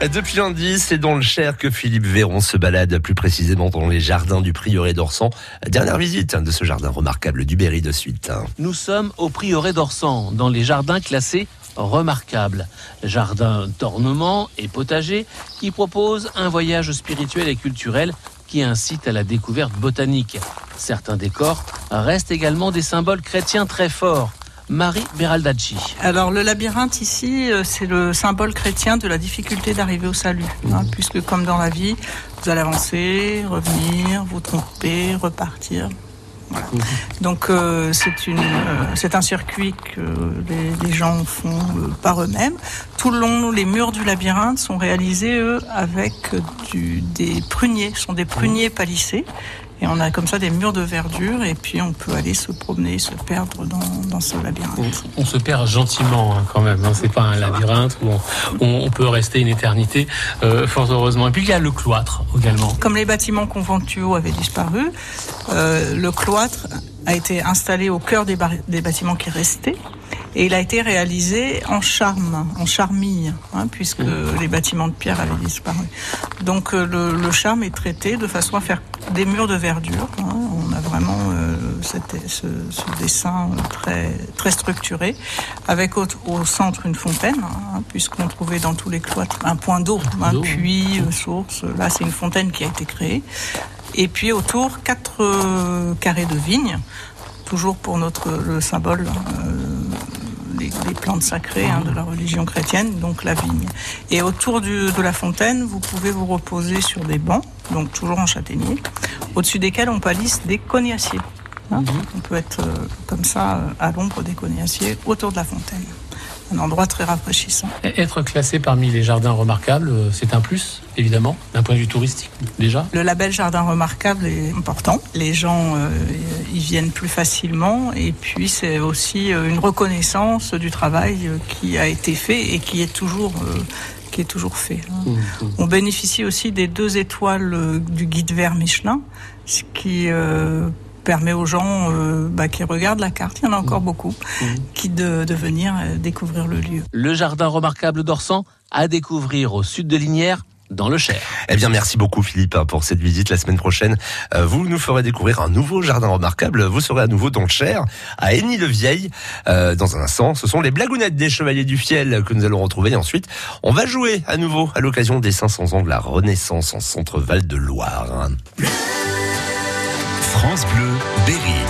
Depuis lundi, c'est dans le Cher que Philippe Véron se balade, plus précisément dans les jardins du Prieuré d'Orsan. Dernière visite de ce jardin remarquable du Berry de suite. Nous sommes au Prieuré d'Orsan, dans les jardins classés remarquables. Jardin d'ornement et potager qui propose un voyage spirituel et culturel qui incite à la découverte botanique. Certains décors restent également des symboles chrétiens très forts. Marie Beraldacci. Alors le labyrinthe ici, euh, c'est le symbole chrétien de la difficulté d'arriver au salut, hein, puisque comme dans la vie, vous allez avancer, revenir, vous tromper, repartir. Voilà. Donc euh, c'est une, euh, c'est un circuit que les, les gens font euh, par eux-mêmes. Tout le long, les murs du labyrinthe sont réalisés eux avec du, des pruniers, ce sont des pruniers palissés. Et on a comme ça des murs de verdure et puis on peut aller se promener, se perdre dans, dans ce labyrinthe. On, se perd gentiment hein, quand même. Hein. C'est pas un labyrinthe où on, on, peut rester une éternité, euh, fort heureusement. Et puis il y a le cloître également. Comme les bâtiments conventuaux avaient disparu, euh, le cloître a été installé au cœur des, des bâtiments qui restaient. Et il a été réalisé en charme, en charmille, hein, puisque mmh. les bâtiments de pierre avaient disparu. Donc euh, le, le, charme est traité de façon à faire des murs de verdure. Hein. On a vraiment euh, cette, ce, ce, dessin très, très structuré, avec au, au centre une fontaine, hein, puisqu'on trouvait dans tous les cloîtres un point d'eau, un puits, euh, source. Là, c'est une fontaine qui a été créée. Et puis autour, quatre euh, carrés de vignes, toujours pour notre le symbole. Les, plantes sacrées hein, de la religion chrétienne, donc la vigne. Et autour de la fontaine, vous pouvez vous reposer sur des bancs, donc toujours en châtaignier, au-dessus desquels on palisse des cognaciers. Hein. -hmm. On peut être euh, comme ça à l'ombre des cognaciers autour de la fontaine un endroit très rafraîchissant. Être classé parmi les jardins remarquables, c'est un plus, évidemment, d'un point de vue touristique, déjà? Le label jardin remarquable est important. Les gens euh, y viennent plus facilement et puis c'est aussi euh, une reconnaissance du travail euh, qui a été fait et qui est toujours euh, qui est toujours fait. Mmh, mmh. On bénéficie aussi des deux étoiles euh, du guide vert Michelin, ce qui euh, permet aux gens euh, bah, qui regardent la carte, il y en a encore mmh. beaucoup, mmh. qui de, de venir euh, découvrir le lieu. Le jardin remarquable d'Orsan à découvrir au sud de Linière dans le Cher. Eh bien, merci beaucoup Philippe hein, pour cette visite. La semaine prochaine, euh, vous nous ferez découvrir un nouveau jardin remarquable. Vous serez à nouveau dans le Cher, à Aigny-le-Vieil. Euh, dans un instant, ce sont les blagounettes des Chevaliers du Fiel que nous allons retrouver. Et ensuite, on va jouer à nouveau à l'occasion des 500 ans de la Renaissance en Centre-Val de Loire. France Bleu, Berry.